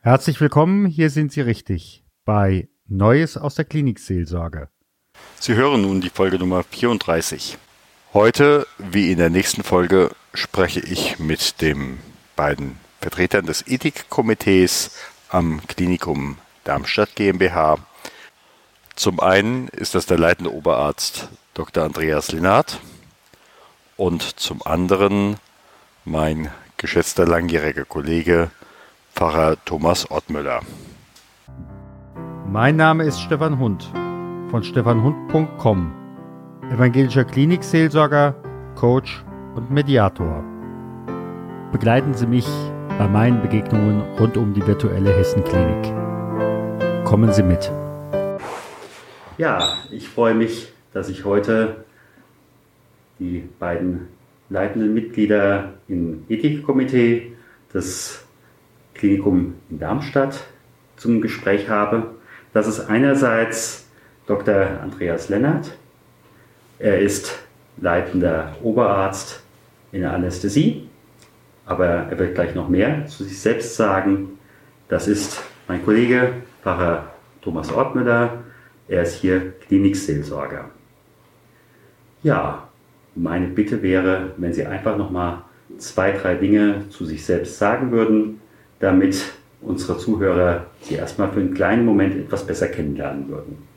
Herzlich willkommen, hier sind Sie richtig bei Neues aus der Klinikseelsorge. Sie hören nun die Folge Nummer 34. Heute, wie in der nächsten Folge, spreche ich mit den beiden Vertretern des Ethikkomitees am Klinikum Darmstadt GmbH. Zum einen ist das der leitende Oberarzt Dr. Andreas Linnert und zum anderen mein geschätzter langjähriger Kollege Pfarrer Thomas Ottmüller. Mein Name ist Stefan Hund von stefanhund.com, evangelischer Klinikseelsorger, Coach und Mediator. Begleiten Sie mich bei meinen Begegnungen rund um die virtuelle Hessenklinik. Kommen Sie mit. Ja, ich freue mich, dass ich heute die beiden leitenden Mitglieder im Ethikkomitee des Klinikum in Darmstadt zum Gespräch habe. Das ist einerseits Dr. Andreas Lennart. Er ist leitender Oberarzt in der Anästhesie, aber er wird gleich noch mehr zu sich selbst sagen. Das ist mein Kollege Pfarrer Thomas Ortmüller. Er ist hier Klinikseelsorger. Ja, meine Bitte wäre, wenn Sie einfach noch mal zwei, drei Dinge zu sich selbst sagen würden, damit unsere Zuhörer Sie erstmal für einen kleinen Moment etwas besser kennenlernen würden.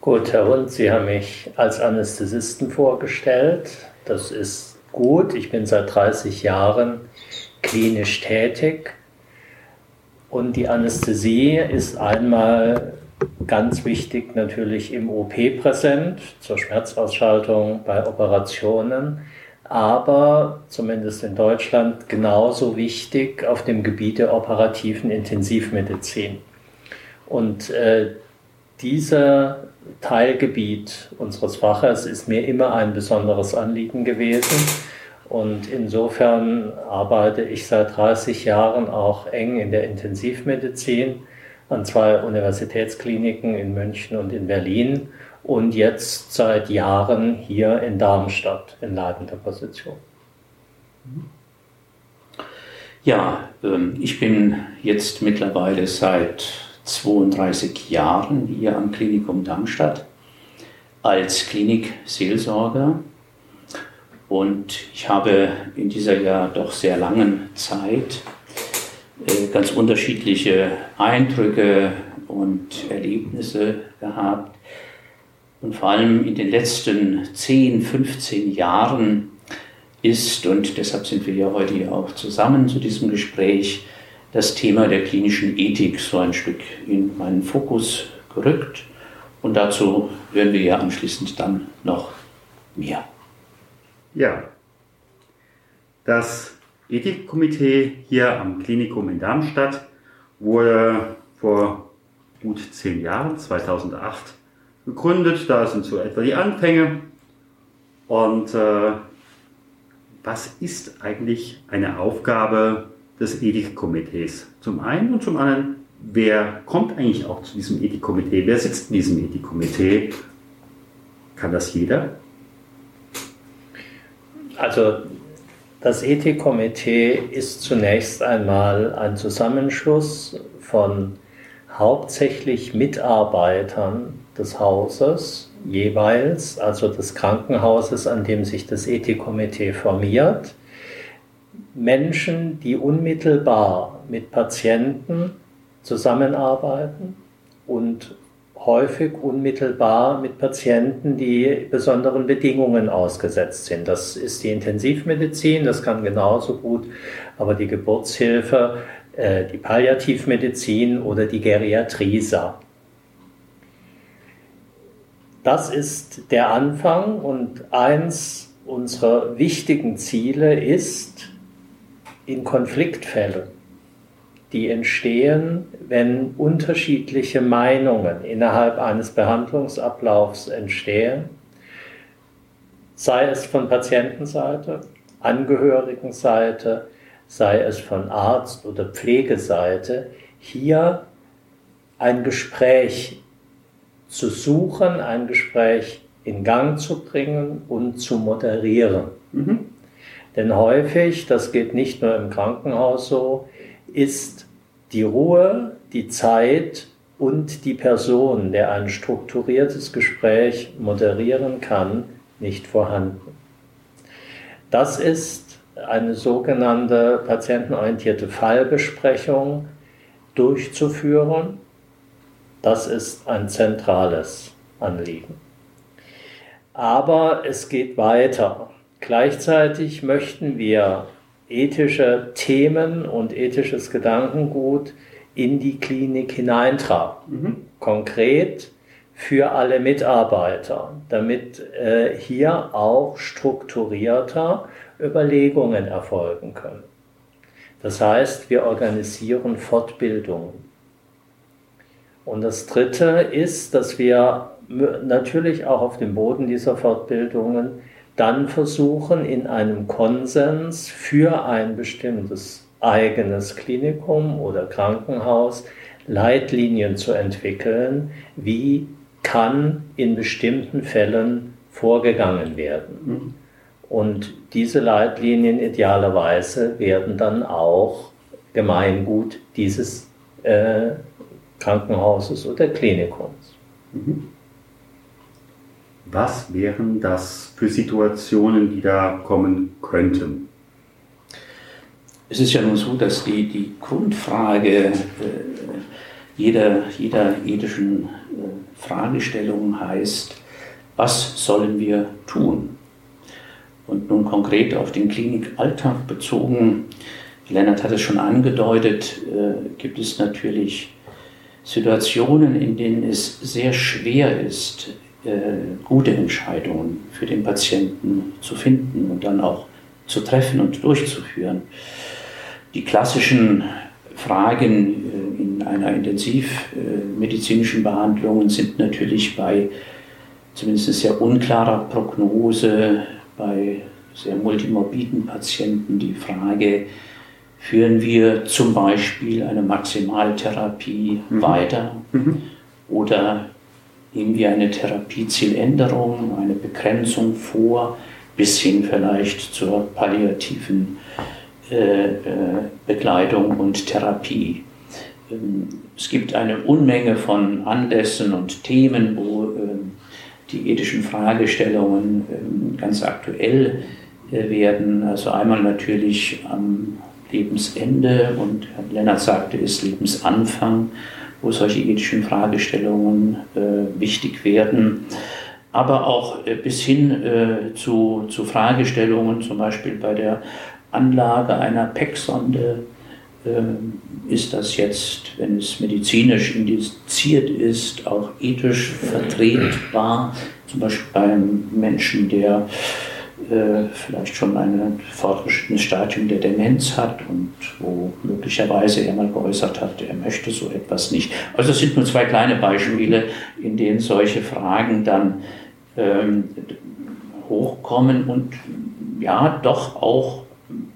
Gut, Herr Hund, Sie haben mich als Anästhesisten vorgestellt. Das ist gut. Ich bin seit 30 Jahren klinisch tätig. Und die Anästhesie ist einmal ganz wichtig natürlich im OP präsent, zur Schmerzausschaltung bei Operationen aber zumindest in Deutschland genauso wichtig auf dem Gebiet der operativen Intensivmedizin. Und äh, dieser Teilgebiet unseres Faches ist mir immer ein besonderes Anliegen gewesen. Und insofern arbeite ich seit 30 Jahren auch eng in der Intensivmedizin an zwei Universitätskliniken in München und in Berlin und jetzt seit Jahren hier in Darmstadt in leitender Position. Ja, ähm, ich bin jetzt mittlerweile seit 32 Jahren hier am Klinikum Darmstadt als Klinikseelsorger und ich habe in dieser ja doch sehr langen Zeit ganz unterschiedliche Eindrücke und Erlebnisse gehabt und vor allem in den letzten 10, 15 Jahren ist, und deshalb sind wir ja heute hier auch zusammen zu diesem Gespräch, das Thema der klinischen Ethik so ein Stück in meinen Fokus gerückt. Und dazu hören wir ja anschließend dann noch mehr. Ja, das Ethikkomitee hier am Klinikum in Darmstadt wurde vor gut zehn Jahren, 2008, gegründet. Da sind so etwa die Anfänge. Und äh, was ist eigentlich eine Aufgabe des Ethikkomitees? Zum einen und zum anderen, wer kommt eigentlich auch zu diesem Ethikkomitee? Wer sitzt in diesem Ethikkomitee? Kann das jeder? Also das Ethikkomitee ist zunächst einmal ein Zusammenschluss von hauptsächlich Mitarbeitern des Hauses jeweils, also des Krankenhauses, an dem sich das Ethikkomitee formiert, Menschen, die unmittelbar mit Patienten zusammenarbeiten und häufig unmittelbar mit Patienten, die besonderen Bedingungen ausgesetzt sind. Das ist die Intensivmedizin, das kann genauso gut, aber die Geburtshilfe, äh, die Palliativmedizin oder die Geriatrie sein. Das ist der Anfang und eins unserer wichtigen Ziele ist, in Konfliktfällen, die entstehen, wenn unterschiedliche Meinungen innerhalb eines Behandlungsablaufs entstehen, sei es von Patientenseite, Angehörigenseite, sei es von Arzt- oder Pflegeseite, hier ein Gespräch zu suchen, ein Gespräch in Gang zu bringen und zu moderieren. Mhm. Denn häufig, das geht nicht nur im Krankenhaus so, ist die Ruhe, die Zeit und die Person, der ein strukturiertes Gespräch moderieren kann, nicht vorhanden. Das ist eine sogenannte patientenorientierte Fallbesprechung durchzuführen. Das ist ein zentrales Anliegen. Aber es geht weiter. Gleichzeitig möchten wir ethische Themen und ethisches Gedankengut in die Klinik hineintragen. Mhm. Konkret für alle Mitarbeiter, damit äh, hier auch strukturierter Überlegungen erfolgen können. Das heißt, wir organisieren Fortbildungen. Und das Dritte ist, dass wir natürlich auch auf dem Boden dieser Fortbildungen dann versuchen, in einem Konsens für ein bestimmtes eigenes Klinikum oder Krankenhaus Leitlinien zu entwickeln, wie kann in bestimmten Fällen vorgegangen werden. Mhm. Und diese Leitlinien idealerweise werden dann auch Gemeingut dieses äh, Krankenhauses oder Klinikums. Mhm. Was wären das für Situationen, die da kommen könnten? Es ist ja nun so, dass die, die Grundfrage äh, jeder, jeder ethischen äh, Fragestellung heißt, was sollen wir tun? Und nun konkret auf den Klinikalltag bezogen, Lennart hat es schon angedeutet, äh, gibt es natürlich Situationen, in denen es sehr schwer ist, gute Entscheidungen für den Patienten zu finden und dann auch zu treffen und durchzuführen. Die klassischen Fragen äh, in einer intensivmedizinischen Behandlung sind natürlich bei zumindest sehr unklarer Prognose, bei sehr multimorbiden Patienten die Frage, führen wir zum Beispiel eine Maximaltherapie mhm. weiter mhm. oder nehmen wir eine Therapiezieländerung, eine Begrenzung vor, bis hin vielleicht zur palliativen äh, äh, Begleitung und Therapie. Ähm, es gibt eine Unmenge von Anlässen und Themen, wo ähm, die ethischen Fragestellungen ähm, ganz aktuell äh, werden. Also einmal natürlich am Lebensende und Herr Lennart sagte es Lebensanfang wo solche ethischen Fragestellungen äh, wichtig werden. Aber auch äh, bis hin äh, zu, zu Fragestellungen, zum Beispiel bei der Anlage einer PEC-Sonde, äh, ist das jetzt, wenn es medizinisch indiziert ist, auch ethisch vertretbar, zum Beispiel beim Menschen, der äh, vielleicht schon ein fortgeschrittenes Stadium der Demenz hat und wo möglicherweise er mal geäußert hat, er möchte so etwas nicht. Also es sind nur zwei kleine Beispiele, in denen solche Fragen dann ähm, hochkommen und ja, doch auch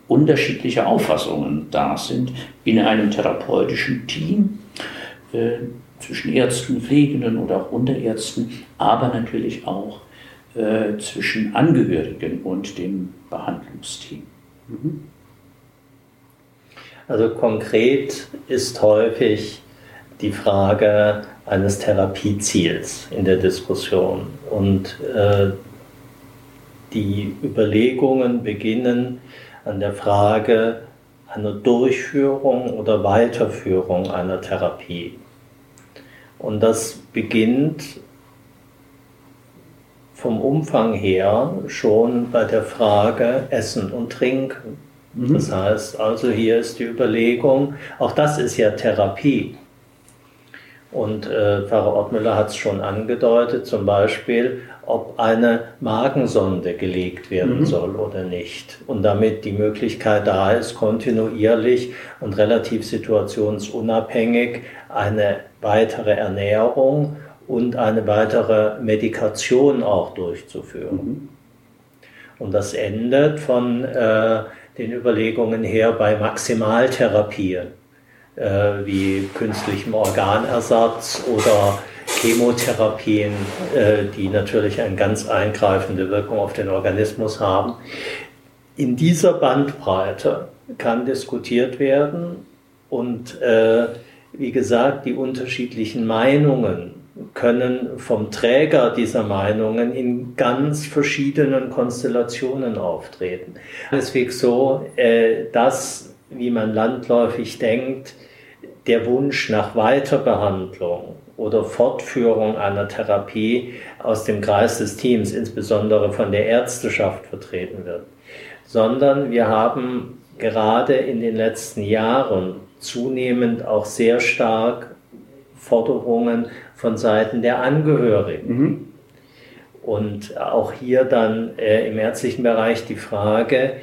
unterschiedliche Auffassungen da sind in einem therapeutischen Team. Äh, zwischen Ärzten, Pflegenden oder auch Unterärzten, aber natürlich auch äh, zwischen Angehörigen und dem Behandlungsteam. Mhm. Also konkret ist häufig die Frage eines Therapieziels in der Diskussion und äh, die Überlegungen beginnen an der Frage einer Durchführung oder Weiterführung einer Therapie. Und das beginnt vom Umfang her schon bei der Frage Essen und Trinken. Mhm. Das heißt also, hier ist die Überlegung, auch das ist ja Therapie. Und äh, Pfarrer Ortmüller hat es schon angedeutet, zum Beispiel, ob eine Magensonde gelegt werden mhm. soll oder nicht. Und damit die Möglichkeit da ist, kontinuierlich und relativ situationsunabhängig eine weitere Ernährung und eine weitere Medikation auch durchzuführen. Mhm. Und das endet von äh, den Überlegungen her bei Maximaltherapien äh, wie künstlichem Organersatz oder Chemotherapien, äh, die natürlich eine ganz eingreifende Wirkung auf den Organismus haben. In dieser Bandbreite kann diskutiert werden, Und äh, wie gesagt, die unterschiedlichen Meinungen können vom Träger dieser Meinungen in ganz verschiedenen Konstellationen auftreten. Deswegen so, äh, dass, wie man landläufig denkt, der Wunsch nach Weiterbehandlung oder Fortführung einer Therapie aus dem Kreis des Teams, insbesondere von der Ärzteschaft, vertreten wird, sondern wir haben gerade in den letzten Jahren zunehmend auch sehr stark Forderungen von Seiten der Angehörigen. Mhm. Und auch hier dann äh, im ärztlichen Bereich die Frage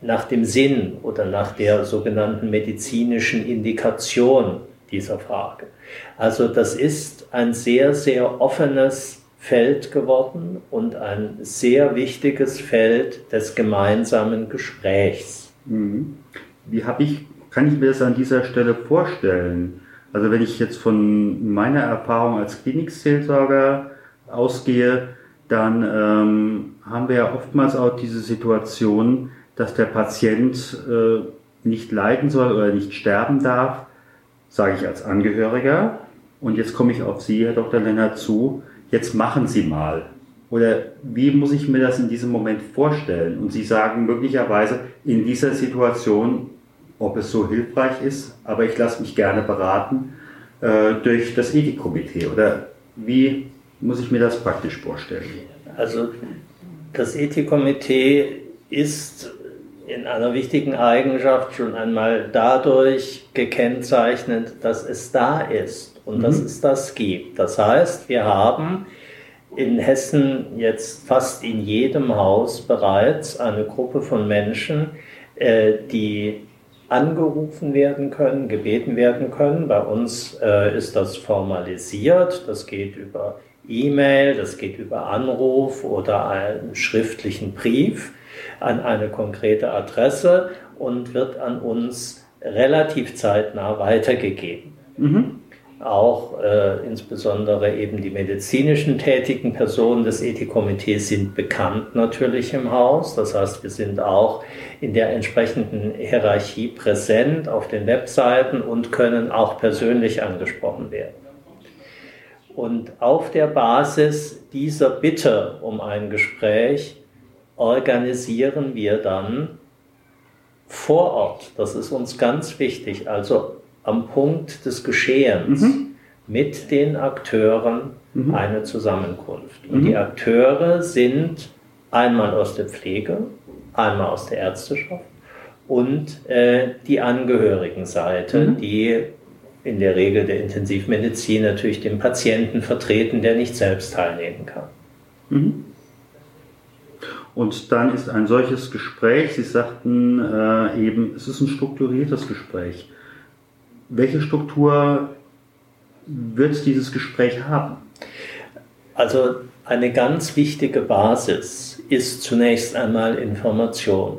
nach dem Sinn oder nach der sogenannten medizinischen Indikation dieser Frage. Also das ist ein sehr, sehr offenes Feld geworden und ein sehr wichtiges Feld des gemeinsamen Gesprächs. Mhm. Wie habe ich, kann ich mir das an dieser Stelle vorstellen? Also wenn ich jetzt von meiner Erfahrung als Klinikseelsorger ausgehe, dann ähm, haben wir ja oftmals auch diese Situation, dass der Patient äh, nicht leiden soll oder nicht sterben darf, sage ich als Angehöriger. Und jetzt komme ich auf Sie, Herr Dr. Lennart, zu. Jetzt machen Sie mal. Oder wie muss ich mir das in diesem Moment vorstellen? Und Sie sagen möglicherweise in dieser Situation ob es so hilfreich ist, aber ich lasse mich gerne beraten äh, durch das Ethikkomitee. Oder wie muss ich mir das praktisch vorstellen? Also das Ethikkomitee ist in einer wichtigen Eigenschaft schon einmal dadurch gekennzeichnet, dass es da ist und mhm. dass es das gibt. Das heißt, wir haben in Hessen jetzt fast in jedem Haus bereits eine Gruppe von Menschen, äh, die angerufen werden können, gebeten werden können. Bei uns äh, ist das formalisiert. Das geht über E-Mail, das geht über Anruf oder einen schriftlichen Brief an eine konkrete Adresse und wird an uns relativ zeitnah weitergegeben. Mhm auch äh, insbesondere eben die medizinischen tätigen Personen des Ethikkomitees sind bekannt natürlich im Haus. Das heißt, wir sind auch in der entsprechenden Hierarchie präsent auf den Webseiten und können auch persönlich angesprochen werden. Und auf der Basis dieser Bitte um ein Gespräch organisieren wir dann vor Ort, das ist uns ganz wichtig, also am Punkt des Geschehens mhm. mit den Akteuren mhm. eine Zusammenkunft. Und die mhm. Akteure sind einmal aus der Pflege, einmal aus der Ärzteschaft und äh, die Angehörigenseite, mhm. die in der Regel der Intensivmedizin natürlich den Patienten vertreten, der nicht selbst teilnehmen kann. Mhm. Und dann ist ein solches Gespräch, Sie sagten äh, eben, es ist ein strukturiertes Gespräch. Welche Struktur wird dieses Gespräch haben? Also eine ganz wichtige Basis ist zunächst einmal Information.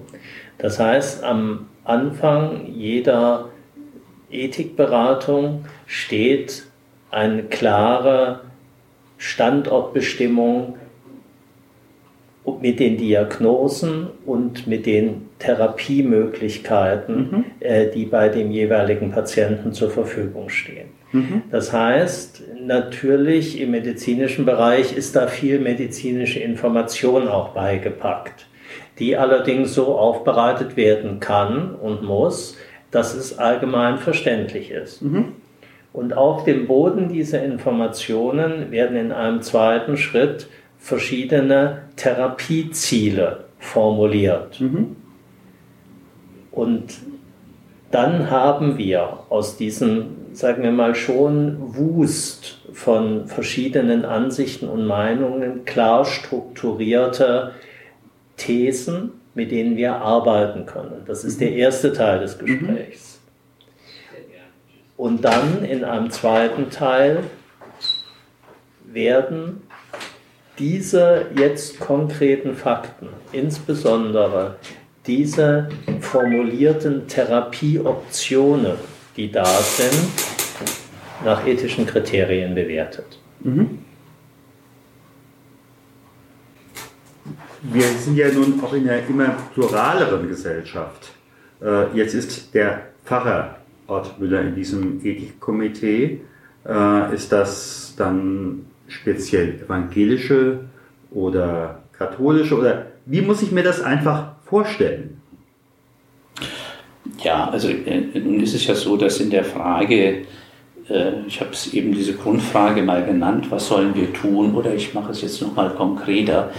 Das heißt, am Anfang jeder Ethikberatung steht eine klare Standortbestimmung mit den Diagnosen und mit den Therapiemöglichkeiten, mhm. äh, die bei dem jeweiligen Patienten zur Verfügung stehen. Mhm. Das heißt, natürlich im medizinischen Bereich ist da viel medizinische Information auch beigepackt, die allerdings so aufbereitet werden kann und muss, dass es allgemein verständlich ist. Mhm. Und auf dem Boden dieser Informationen werden in einem zweiten Schritt verschiedene Therapieziele formuliert. Mhm. Und dann haben wir aus diesem, sagen wir mal, schon Wust von verschiedenen Ansichten und Meinungen klar strukturierte Thesen, mit denen wir arbeiten können. Das ist der erste Teil des Gesprächs. Und dann in einem zweiten Teil werden diese jetzt konkreten Fakten, insbesondere diese formulierten Therapieoptionen, die da sind, nach ethischen Kriterien bewertet. Mhm. Wir sind ja nun auch in einer immer pluraleren Gesellschaft. Äh, jetzt ist der Pfarrer Ortmüller in diesem Ethikkomitee. Äh, ist das dann speziell evangelische oder katholische oder wie muss ich mir das einfach vorstellen? Ja, also äh, nun ist es ja so, dass in der Frage, äh, ich habe es eben diese Grundfrage mal genannt, was sollen wir tun? Oder ich mache es jetzt nochmal konkreter.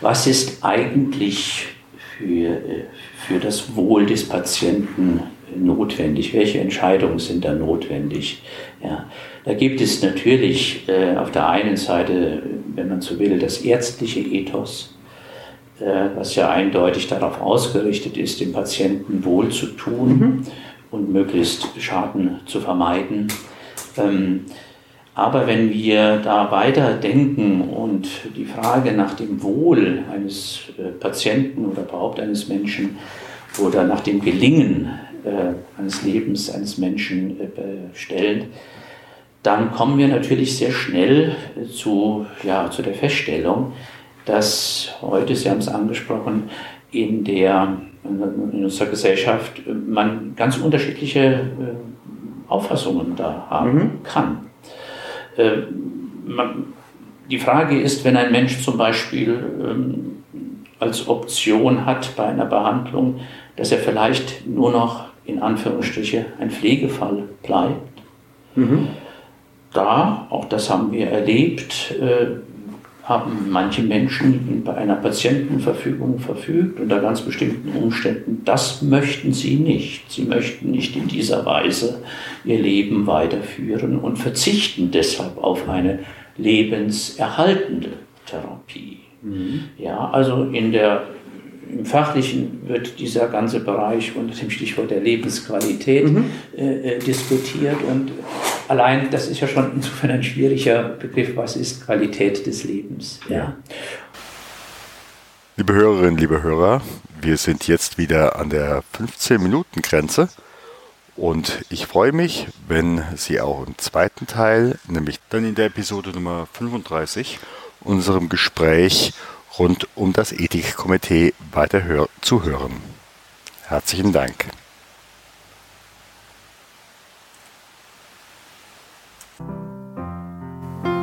Was ist eigentlich für, äh, für das Wohl des Patienten notwendig? Welche Entscheidungen sind da notwendig? Ja, da gibt es natürlich äh, auf der einen Seite, wenn man so will, das ärztliche Ethos, äh, was ja eindeutig darauf ausgerichtet ist, dem Patienten wohl zu tun mhm. und möglichst Schaden zu vermeiden. Ähm, aber wenn wir da weiter denken und die Frage nach dem Wohl eines äh, Patienten oder überhaupt eines Menschen oder nach dem Gelingen äh, eines Lebens eines Menschen stellen, dann kommen wir natürlich sehr schnell zu, ja, zu der Feststellung, dass heute, Sie haben es angesprochen, in, der, in unserer Gesellschaft man ganz unterschiedliche äh, Auffassungen da haben mhm. kann. Äh, die Frage ist, wenn ein Mensch zum Beispiel ähm, als Option hat bei einer Behandlung, dass er vielleicht nur noch in Anführungsstriche ein Pflegefall bleibt. Mhm. Da, auch das haben wir erlebt, äh, haben manche Menschen bei einer Patientenverfügung verfügt unter ganz bestimmten Umständen. Das möchten sie nicht. Sie möchten nicht in dieser Weise ihr Leben weiterführen und verzichten deshalb auf eine lebenserhaltende Therapie. Mhm. Ja, also in der im Fachlichen wird dieser ganze Bereich unter dem Stichwort der Lebensqualität mhm. äh, äh diskutiert und allein das ist ja schon insofern ein schwieriger Begriff, was ist Qualität des Lebens. Ja. Liebe Hörerinnen, liebe Hörer, wir sind jetzt wieder an der 15-Minuten-Grenze und ich freue mich, wenn Sie auch im zweiten Teil, nämlich dann in der Episode Nummer 35, unserem Gespräch rund um das Ethikkomitee weiter zu hören. Herzlichen Dank.